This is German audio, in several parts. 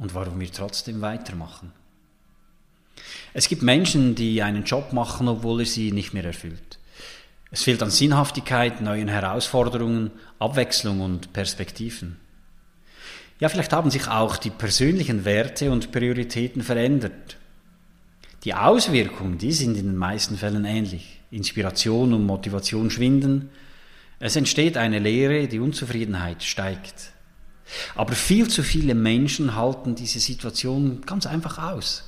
und warum wir trotzdem weitermachen. Es gibt Menschen, die einen Job machen, obwohl er sie nicht mehr erfüllt. Es fehlt an Sinnhaftigkeit, neuen Herausforderungen, Abwechslung und Perspektiven. Ja, vielleicht haben sich auch die persönlichen Werte und Prioritäten verändert. Die Auswirkungen, die sind in den meisten Fällen ähnlich. Inspiration und Motivation schwinden. Es entsteht eine Leere, die Unzufriedenheit steigt. Aber viel zu viele Menschen halten diese Situation ganz einfach aus.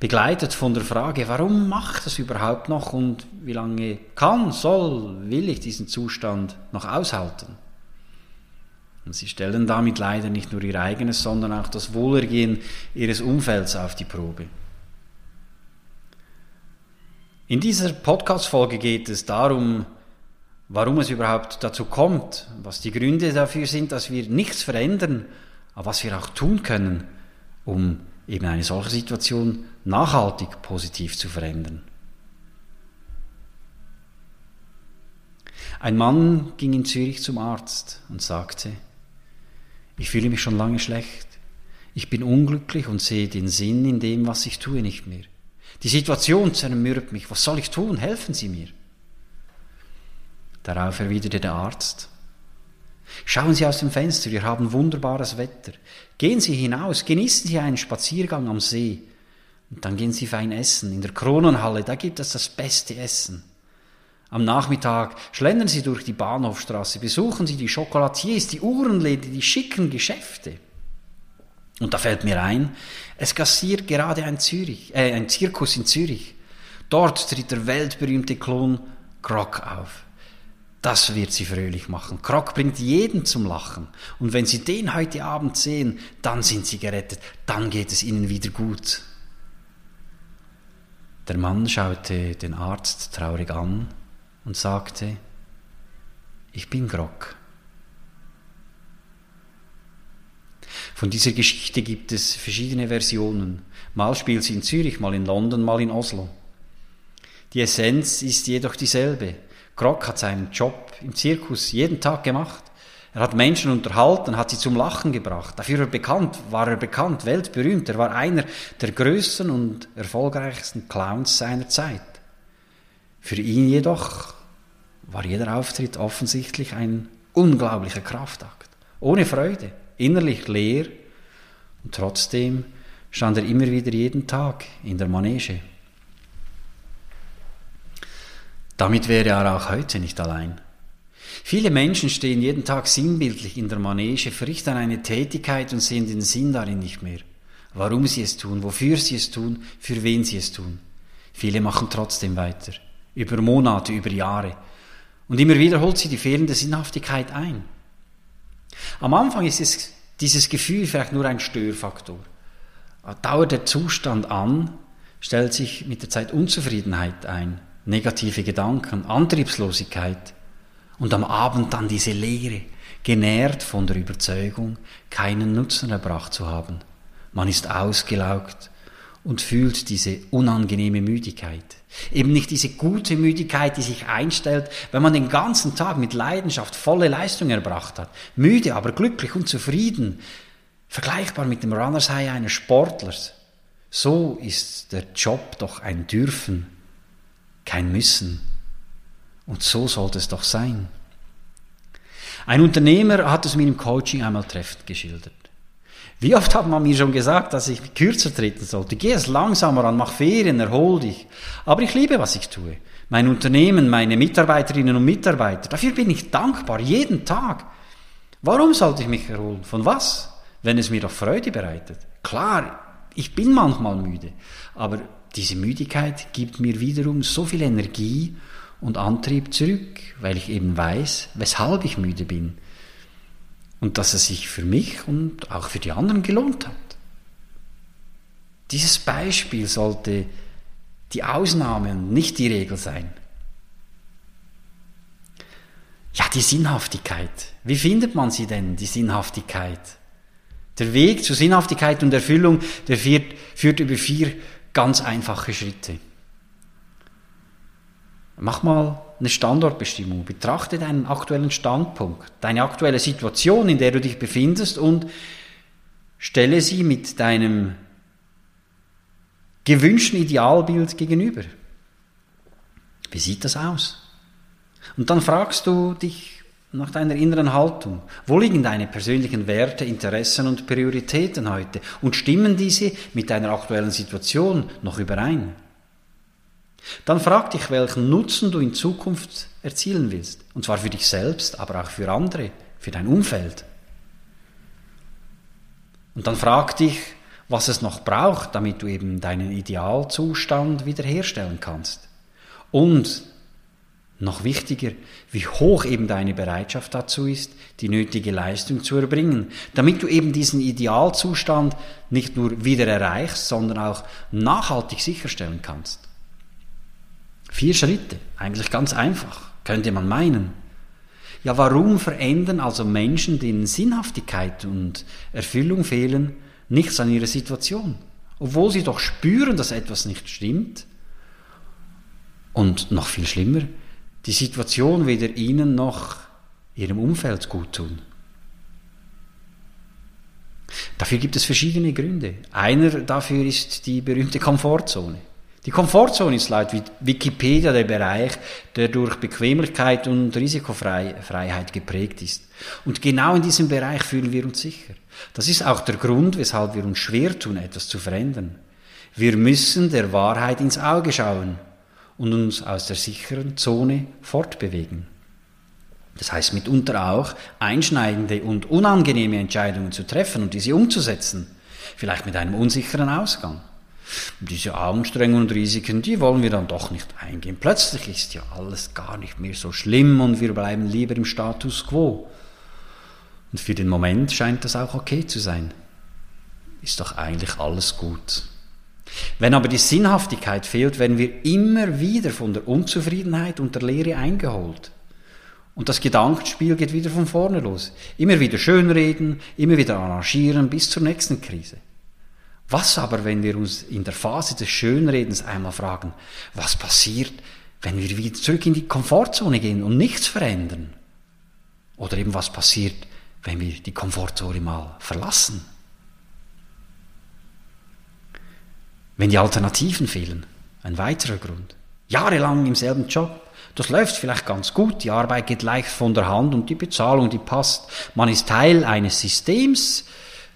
Begleitet von der Frage, warum macht es überhaupt noch und wie lange kann, soll, will ich diesen Zustand noch aushalten? Und sie stellen damit leider nicht nur ihr eigenes, sondern auch das Wohlergehen ihres Umfelds auf die Probe. In dieser Podcast-Folge geht es darum, warum es überhaupt dazu kommt, was die Gründe dafür sind, dass wir nichts verändern, aber was wir auch tun können, um eben eine solche Situation nachhaltig positiv zu verändern. Ein Mann ging in Zürich zum Arzt und sagte, ich fühle mich schon lange schlecht, ich bin unglücklich und sehe den Sinn in dem, was ich tue, nicht mehr. Die Situation zermürbt mich. Was soll ich tun? Helfen Sie mir. Darauf erwiderte der Arzt. Schauen Sie aus dem Fenster, wir haben wunderbares Wetter. Gehen Sie hinaus, genießen Sie einen Spaziergang am See. Und dann gehen Sie fein essen. In der Kronenhalle, da gibt es das beste Essen. Am Nachmittag schlendern Sie durch die Bahnhofstraße, besuchen Sie die Chocolatiers, die Uhrenläden, die schicken Geschäfte. Und da fällt mir ein, es gassiert gerade ein, Zürich, äh, ein Zirkus in Zürich. Dort tritt der weltberühmte Klon Krok auf. Das wird sie fröhlich machen. Krok bringt jeden zum Lachen. Und wenn Sie den heute Abend sehen, dann sind Sie gerettet. Dann geht es Ihnen wieder gut. Der Mann schaute den Arzt traurig an und sagte, ich bin Krok. Von dieser Geschichte gibt es verschiedene Versionen. Mal spielt sie in Zürich, mal in London, mal in Oslo. Die Essenz ist jedoch dieselbe. Krok hat seinen Job im Zirkus jeden Tag gemacht. Er hat Menschen unterhalten, hat sie zum Lachen gebracht. Dafür er bekannt, war er bekannt, weltberühmt. Er war einer der größten und erfolgreichsten Clowns seiner Zeit. Für ihn jedoch war jeder Auftritt offensichtlich ein unglaublicher Kraftakt. Ohne Freude, innerlich leer und trotzdem stand er immer wieder jeden Tag in der Manege. Damit wäre er auch heute nicht allein. Viele Menschen stehen jeden Tag sinnbildlich in der Manege, verrichten eine Tätigkeit und sehen den Sinn darin nicht mehr. Warum sie es tun, wofür sie es tun, für wen sie es tun. Viele machen trotzdem weiter, über Monate, über Jahre. Und immer wieder holt sie die fehlende Sinnhaftigkeit ein. Am Anfang ist es, dieses Gefühl vielleicht nur ein Störfaktor. Dauert der Zustand an, stellt sich mit der Zeit Unzufriedenheit ein, negative Gedanken, Antriebslosigkeit und am Abend dann diese Leere, genährt von der Überzeugung, keinen Nutzen erbracht zu haben. Man ist ausgelaugt und fühlt diese unangenehme Müdigkeit. Eben nicht diese gute Müdigkeit, die sich einstellt, wenn man den ganzen Tag mit Leidenschaft volle Leistung erbracht hat. Müde, aber glücklich und zufrieden. Vergleichbar mit dem Runners High eines Sportlers. So ist der Job doch ein Dürfen, kein Müssen. Und so sollte es doch sein. Ein Unternehmer hat es mir im Coaching einmal treffend geschildert. Wie oft hat man mir schon gesagt, dass ich kürzer treten sollte? Geh es langsamer an, mach Ferien, erhol dich. Aber ich liebe, was ich tue. Mein Unternehmen, meine Mitarbeiterinnen und Mitarbeiter. Dafür bin ich dankbar, jeden Tag. Warum sollte ich mich erholen? Von was? Wenn es mir doch Freude bereitet. Klar, ich bin manchmal müde. Aber diese Müdigkeit gibt mir wiederum so viel Energie und Antrieb zurück, weil ich eben weiß, weshalb ich müde bin und dass es sich für mich und auch für die anderen gelohnt hat. Dieses Beispiel sollte die Ausnahme und nicht die Regel sein. Ja, die Sinnhaftigkeit. Wie findet man sie denn, die Sinnhaftigkeit? Der Weg zur Sinnhaftigkeit und Erfüllung, der führt, führt über vier ganz einfache Schritte. Mach mal eine Standortbestimmung. Betrachte deinen aktuellen Standpunkt, deine aktuelle Situation, in der du dich befindest und stelle sie mit deinem gewünschten Idealbild gegenüber. Wie sieht das aus? Und dann fragst du dich nach deiner inneren Haltung. Wo liegen deine persönlichen Werte, Interessen und Prioritäten heute? Und stimmen diese mit deiner aktuellen Situation noch überein? Dann frag dich, welchen Nutzen du in Zukunft erzielen willst. Und zwar für dich selbst, aber auch für andere, für dein Umfeld. Und dann frag dich, was es noch braucht, damit du eben deinen Idealzustand wiederherstellen kannst. Und noch wichtiger, wie hoch eben deine Bereitschaft dazu ist, die nötige Leistung zu erbringen, damit du eben diesen Idealzustand nicht nur wieder erreichst, sondern auch nachhaltig sicherstellen kannst. Vier Schritte, eigentlich ganz einfach, könnte man meinen. Ja, warum verändern also Menschen, denen Sinnhaftigkeit und Erfüllung fehlen, nichts an ihrer Situation? Obwohl sie doch spüren, dass etwas nicht stimmt. Und noch viel schlimmer, die Situation weder ihnen noch ihrem Umfeld gut tun. Dafür gibt es verschiedene Gründe. Einer dafür ist die berühmte Komfortzone. Die Komfortzone ist laut Wikipedia der Bereich, der durch Bequemlichkeit und Risikofreiheit geprägt ist. Und genau in diesem Bereich fühlen wir uns sicher. Das ist auch der Grund, weshalb wir uns schwer tun, etwas zu verändern. Wir müssen der Wahrheit ins Auge schauen und uns aus der sicheren Zone fortbewegen. Das heißt mitunter auch, einschneidende und unangenehme Entscheidungen zu treffen und diese umzusetzen, vielleicht mit einem unsicheren Ausgang. Und diese Anstrengungen und Risiken, die wollen wir dann doch nicht eingehen. Plötzlich ist ja alles gar nicht mehr so schlimm und wir bleiben lieber im Status quo. Und für den Moment scheint das auch okay zu sein. Ist doch eigentlich alles gut. Wenn aber die Sinnhaftigkeit fehlt, werden wir immer wieder von der Unzufriedenheit und der Leere eingeholt. Und das Gedankenspiel geht wieder von vorne los. Immer wieder schönreden, immer wieder arrangieren bis zur nächsten Krise. Was aber, wenn wir uns in der Phase des Schönredens einmal fragen, was passiert, wenn wir wieder zurück in die Komfortzone gehen und nichts verändern? Oder eben was passiert, wenn wir die Komfortzone mal verlassen? Wenn die Alternativen fehlen, ein weiterer Grund. Jahrelang im selben Job, das läuft vielleicht ganz gut, die Arbeit geht leicht von der Hand und die Bezahlung, die passt. Man ist Teil eines Systems,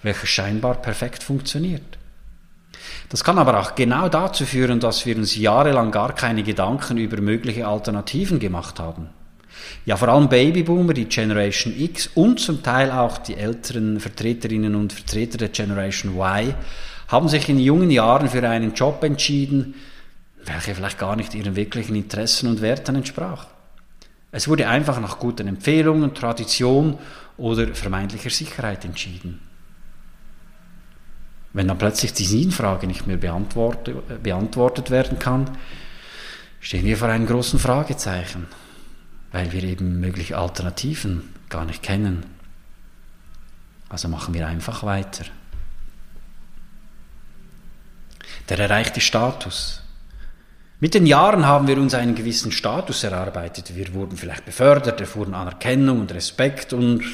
welches scheinbar perfekt funktioniert. Das kann aber auch genau dazu führen, dass wir uns jahrelang gar keine Gedanken über mögliche Alternativen gemacht haben. Ja, vor allem Babyboomer, die Generation X und zum Teil auch die älteren Vertreterinnen und Vertreter der Generation Y haben sich in jungen Jahren für einen Job entschieden, welcher vielleicht gar nicht ihren wirklichen Interessen und Werten entsprach. Es wurde einfach nach guten Empfehlungen, Tradition oder vermeintlicher Sicherheit entschieden. Wenn dann plötzlich die Sinnfrage nicht mehr beantwortet, beantwortet werden kann, stehen wir vor einem großen Fragezeichen, weil wir eben mögliche Alternativen gar nicht kennen. Also machen wir einfach weiter. Der erreichte Status. Mit den Jahren haben wir uns einen gewissen Status erarbeitet. Wir wurden vielleicht befördert, erfuhren Anerkennung und Respekt und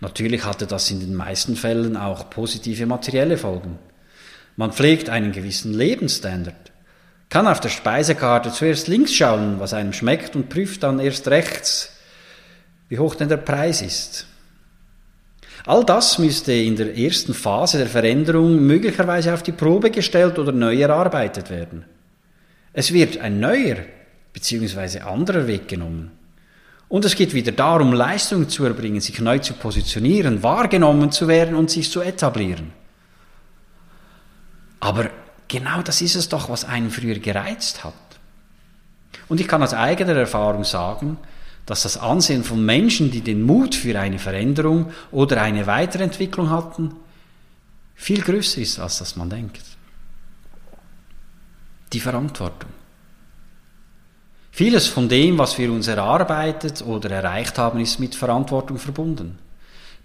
Natürlich hatte das in den meisten Fällen auch positive materielle Folgen. Man pflegt einen gewissen Lebensstandard, kann auf der Speisekarte zuerst links schauen, was einem schmeckt und prüft dann erst rechts, wie hoch denn der Preis ist. All das müsste in der ersten Phase der Veränderung möglicherweise auf die Probe gestellt oder neu erarbeitet werden. Es wird ein neuer bzw. anderer Weg genommen. Und es geht wieder darum, Leistung zu erbringen, sich neu zu positionieren, wahrgenommen zu werden und sich zu etablieren. Aber genau das ist es doch, was einen früher gereizt hat. Und ich kann aus eigener Erfahrung sagen, dass das Ansehen von Menschen, die den Mut für eine Veränderung oder eine Weiterentwicklung hatten, viel größer ist, als das man denkt. Die Verantwortung. Vieles von dem, was wir uns erarbeitet oder erreicht haben, ist mit Verantwortung verbunden.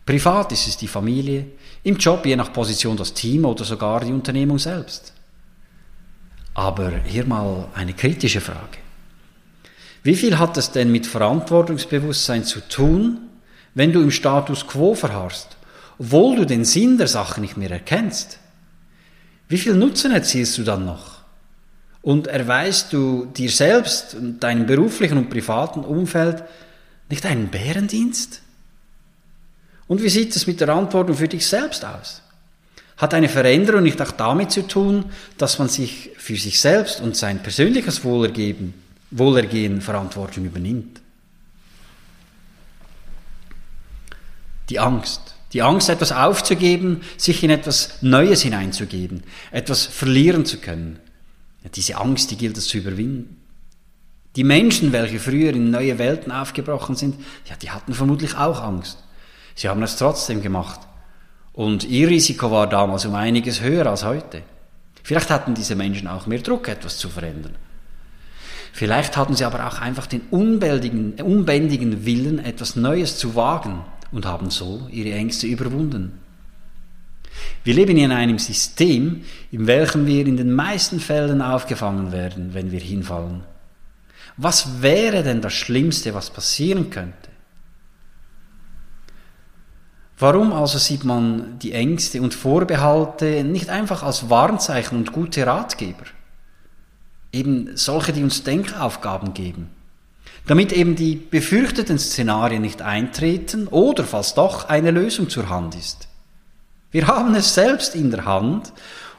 Privat ist es die Familie, im Job je nach Position das Team oder sogar die Unternehmung selbst. Aber hier mal eine kritische Frage. Wie viel hat es denn mit Verantwortungsbewusstsein zu tun, wenn du im Status quo verharrst, obwohl du den Sinn der Sache nicht mehr erkennst? Wie viel Nutzen erzielst du dann noch? Und erweist du dir selbst und deinem beruflichen und privaten Umfeld nicht einen Bärendienst? Und wie sieht es mit der Antwortung für dich selbst aus? Hat eine Veränderung nicht auch damit zu tun, dass man sich für sich selbst und sein persönliches Wohlergehen, Wohlergehen Verantwortung übernimmt? Die Angst. Die Angst, etwas aufzugeben, sich in etwas Neues hineinzugeben, etwas verlieren zu können. Ja, diese Angst, die gilt es zu überwinden. Die Menschen, welche früher in neue Welten aufgebrochen sind, ja, die hatten vermutlich auch Angst. Sie haben es trotzdem gemacht. Und ihr Risiko war damals um einiges höher als heute. Vielleicht hatten diese Menschen auch mehr Druck, etwas zu verändern. Vielleicht hatten sie aber auch einfach den unbändigen, unbändigen Willen, etwas Neues zu wagen und haben so ihre Ängste überwunden. Wir leben in einem System, in welchem wir in den meisten Fällen aufgefangen werden, wenn wir hinfallen. Was wäre denn das Schlimmste, was passieren könnte? Warum also sieht man die Ängste und Vorbehalte nicht einfach als Warnzeichen und gute Ratgeber? Eben solche, die uns Denkaufgaben geben. Damit eben die befürchteten Szenarien nicht eintreten oder falls doch eine Lösung zur Hand ist. Wir haben es selbst in der Hand,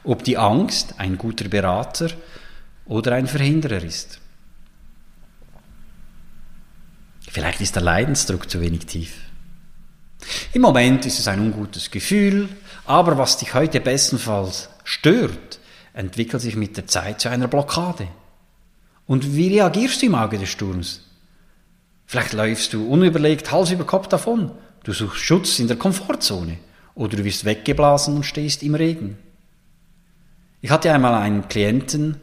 ob die Angst ein guter Berater oder ein Verhinderer ist. Vielleicht ist der Leidensdruck zu wenig tief. Im Moment ist es ein ungutes Gefühl, aber was dich heute bestenfalls stört, entwickelt sich mit der Zeit zu einer Blockade. Und wie reagierst du im Auge des Sturms? Vielleicht läufst du unüberlegt Hals über Kopf davon. Du suchst Schutz in der Komfortzone. Oder du wirst weggeblasen und stehst im Regen. Ich hatte einmal einen Klienten,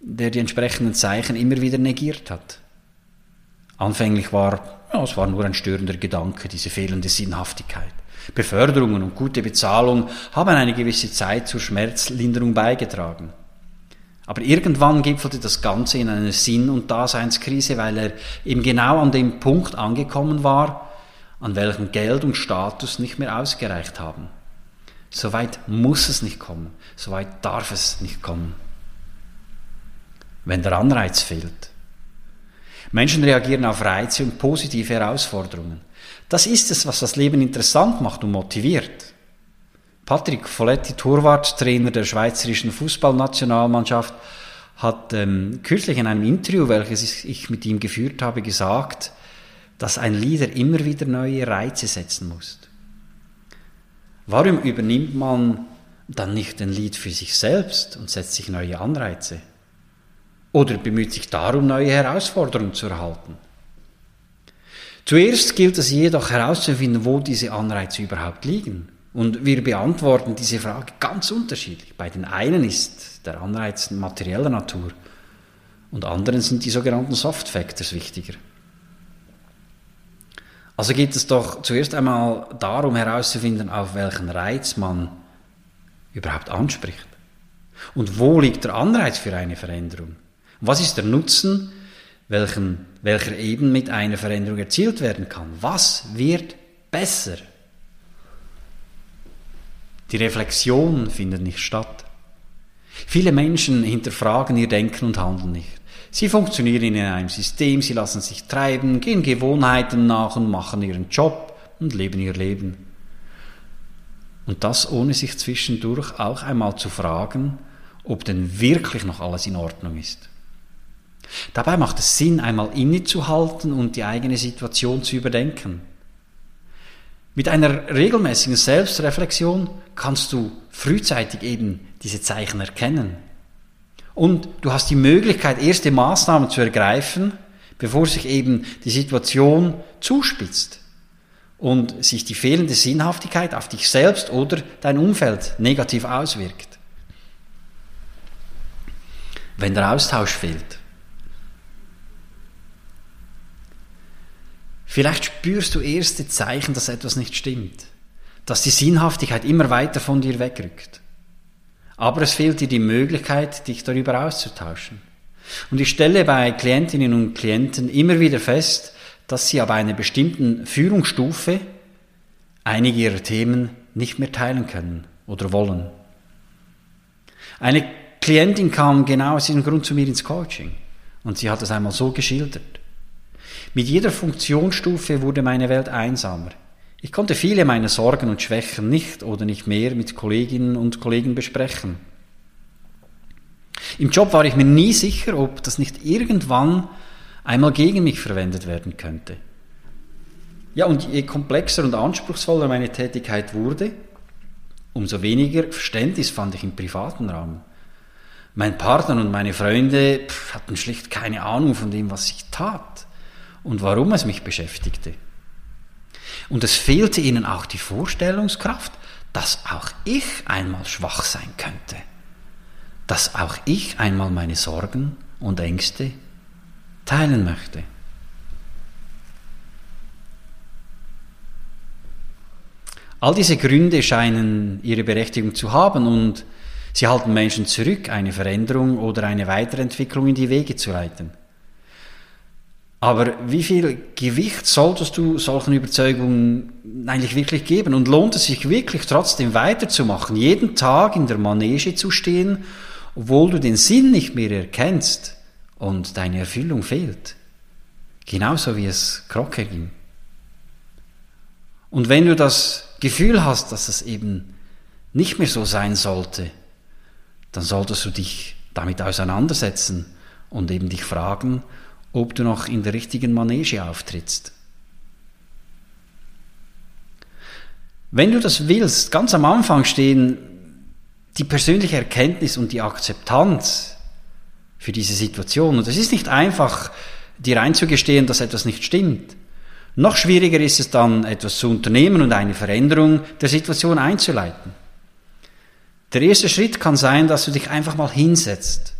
der die entsprechenden Zeichen immer wieder negiert hat. Anfänglich war ja, es war nur ein störender Gedanke, diese fehlende Sinnhaftigkeit. Beförderungen und gute Bezahlung haben eine gewisse Zeit zur Schmerzlinderung beigetragen. Aber irgendwann gipfelte das Ganze in eine Sinn- und Daseinskrise, weil er eben genau an dem Punkt angekommen war, an welchem Geld und Status nicht mehr ausgereicht haben. Soweit muss es nicht kommen, soweit darf es nicht kommen. Wenn der Anreiz fehlt, Menschen reagieren auf Reize und positive Herausforderungen. Das ist es, was das Leben interessant macht und motiviert. Patrick Folletti, Torwarttrainer der schweizerischen Fußballnationalmannschaft, hat ähm, kürzlich in einem Interview, welches ich mit ihm geführt habe, gesagt, dass ein Leader immer wieder neue Reize setzen muss. Warum übernimmt man dann nicht den Lied für sich selbst und setzt sich neue Anreize? oder bemüht sich darum, neue Herausforderungen zu erhalten. Zuerst gilt es jedoch herauszufinden, wo diese Anreize überhaupt liegen. Und wir beantworten diese Frage ganz unterschiedlich. Bei den einen ist der Anreiz materieller Natur und anderen sind die sogenannten Soft Factors wichtiger. Also geht es doch zuerst einmal darum herauszufinden, auf welchen Reiz man überhaupt anspricht. Und wo liegt der Anreiz für eine Veränderung? Was ist der Nutzen, welchen, welcher eben mit einer Veränderung erzielt werden kann? Was wird besser? Die Reflexion findet nicht statt. Viele Menschen hinterfragen ihr Denken und Handeln nicht. Sie funktionieren in einem System, sie lassen sich treiben, gehen Gewohnheiten nach und machen ihren Job und leben ihr Leben. Und das ohne sich zwischendurch auch einmal zu fragen, ob denn wirklich noch alles in Ordnung ist. Dabei macht es Sinn, einmal innezuhalten und die eigene Situation zu überdenken. Mit einer regelmäßigen Selbstreflexion kannst du frühzeitig eben diese Zeichen erkennen. Und du hast die Möglichkeit, erste Maßnahmen zu ergreifen, bevor sich eben die Situation zuspitzt und sich die fehlende Sinnhaftigkeit auf dich selbst oder dein Umfeld negativ auswirkt. wenn der Austausch fehlt. Vielleicht spürst du erste Zeichen, dass etwas nicht stimmt, dass die Sinnhaftigkeit immer weiter von dir wegrückt. Aber es fehlt dir die Möglichkeit, dich darüber auszutauschen. Und ich stelle bei Klientinnen und Klienten immer wieder fest, dass sie ab einer bestimmten Führungsstufe einige ihrer Themen nicht mehr teilen können oder wollen. Eine Klientin kam genau aus diesem Grund zu mir ins Coaching und sie hat es einmal so geschildert. Mit jeder Funktionsstufe wurde meine Welt einsamer. Ich konnte viele meiner Sorgen und Schwächen nicht oder nicht mehr mit Kolleginnen und Kollegen besprechen. Im Job war ich mir nie sicher, ob das nicht irgendwann einmal gegen mich verwendet werden könnte. Ja, und je komplexer und anspruchsvoller meine Tätigkeit wurde, umso weniger Verständnis fand ich im privaten Raum. Mein Partner und meine Freunde pff, hatten schlicht keine Ahnung von dem, was ich tat und warum es mich beschäftigte. Und es fehlte ihnen auch die Vorstellungskraft, dass auch ich einmal schwach sein könnte, dass auch ich einmal meine Sorgen und Ängste teilen möchte. All diese Gründe scheinen ihre Berechtigung zu haben und sie halten Menschen zurück, eine Veränderung oder eine Weiterentwicklung in die Wege zu leiten. Aber wie viel Gewicht solltest du solchen Überzeugungen eigentlich wirklich geben? Und lohnt es sich wirklich trotzdem weiterzumachen, jeden Tag in der Manege zu stehen, obwohl du den Sinn nicht mehr erkennst und deine Erfüllung fehlt? Genauso wie es Krocke ging. Und wenn du das Gefühl hast, dass es eben nicht mehr so sein sollte, dann solltest du dich damit auseinandersetzen und eben dich fragen, ob du noch in der richtigen Manege auftrittst. Wenn du das willst, ganz am Anfang stehen die persönliche Erkenntnis und die Akzeptanz für diese Situation. Und es ist nicht einfach, dir einzugestehen, dass etwas nicht stimmt. Noch schwieriger ist es dann, etwas zu unternehmen und eine Veränderung der Situation einzuleiten. Der erste Schritt kann sein, dass du dich einfach mal hinsetzt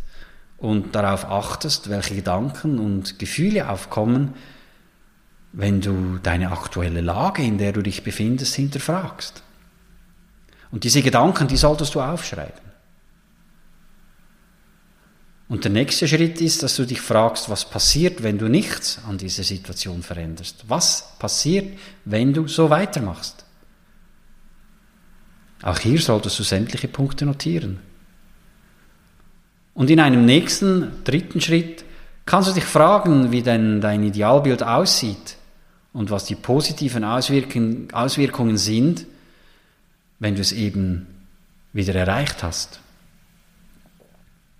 und darauf achtest, welche Gedanken und Gefühle aufkommen, wenn du deine aktuelle Lage, in der du dich befindest, hinterfragst. Und diese Gedanken, die solltest du aufschreiben. Und der nächste Schritt ist, dass du dich fragst, was passiert, wenn du nichts an dieser Situation veränderst? Was passiert, wenn du so weitermachst? Auch hier solltest du sämtliche Punkte notieren. Und in einem nächsten, dritten Schritt kannst du dich fragen, wie denn dein Idealbild aussieht und was die positiven Auswirkungen sind, wenn du es eben wieder erreicht hast.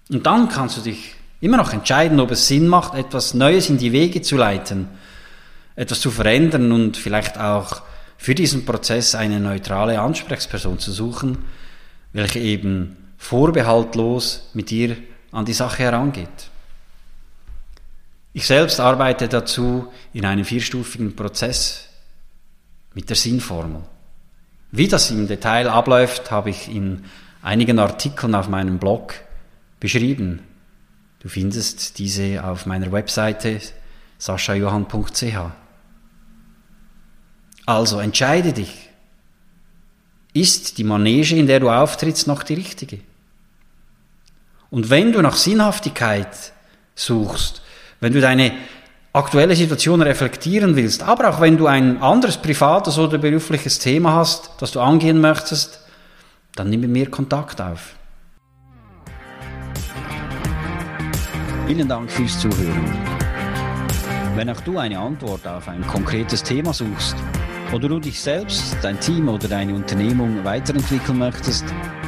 Und dann kannst du dich immer noch entscheiden, ob es Sinn macht, etwas Neues in die Wege zu leiten, etwas zu verändern und vielleicht auch für diesen Prozess eine neutrale Ansprechperson zu suchen, welche eben vorbehaltlos mit dir an die Sache herangeht. Ich selbst arbeite dazu in einem vierstufigen Prozess mit der Sinnformel. Wie das im Detail abläuft, habe ich in einigen Artikeln auf meinem Blog beschrieben. Du findest diese auf meiner Webseite saschajohann.ch. Also entscheide dich. Ist die Manege, in der du auftrittst, noch die richtige? Und wenn du nach Sinnhaftigkeit suchst, wenn du deine aktuelle Situation reflektieren willst, aber auch wenn du ein anderes privates oder berufliches Thema hast, das du angehen möchtest, dann nimm mit mir Kontakt auf. Vielen Dank fürs Zuhören. Wenn auch du eine Antwort auf ein konkretes Thema suchst oder du dich selbst, dein Team oder deine Unternehmung weiterentwickeln möchtest,